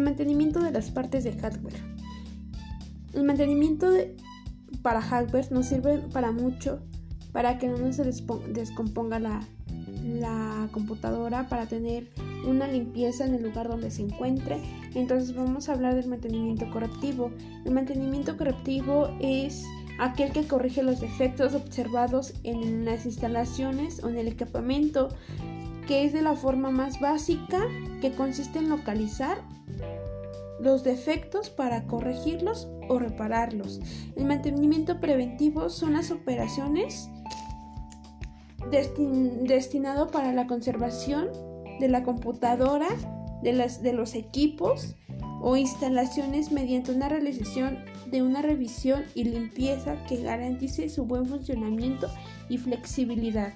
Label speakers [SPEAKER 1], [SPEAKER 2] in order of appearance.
[SPEAKER 1] mantenimiento de las partes de hardware. El mantenimiento para hardware nos sirve para mucho, para que no se descomponga la, la computadora, para tener una limpieza en el lugar donde se encuentre. Entonces vamos a hablar del mantenimiento correctivo. El mantenimiento correctivo es aquel que corrige los defectos observados en las instalaciones o en el equipamiento, que es de la forma más básica, que consiste en localizar los defectos para corregirlos o repararlos. El mantenimiento preventivo son las operaciones destinado para la conservación de la computadora, de, las, de los equipos o instalaciones mediante una realización de una revisión y limpieza que garantice su buen funcionamiento y flexibilidad.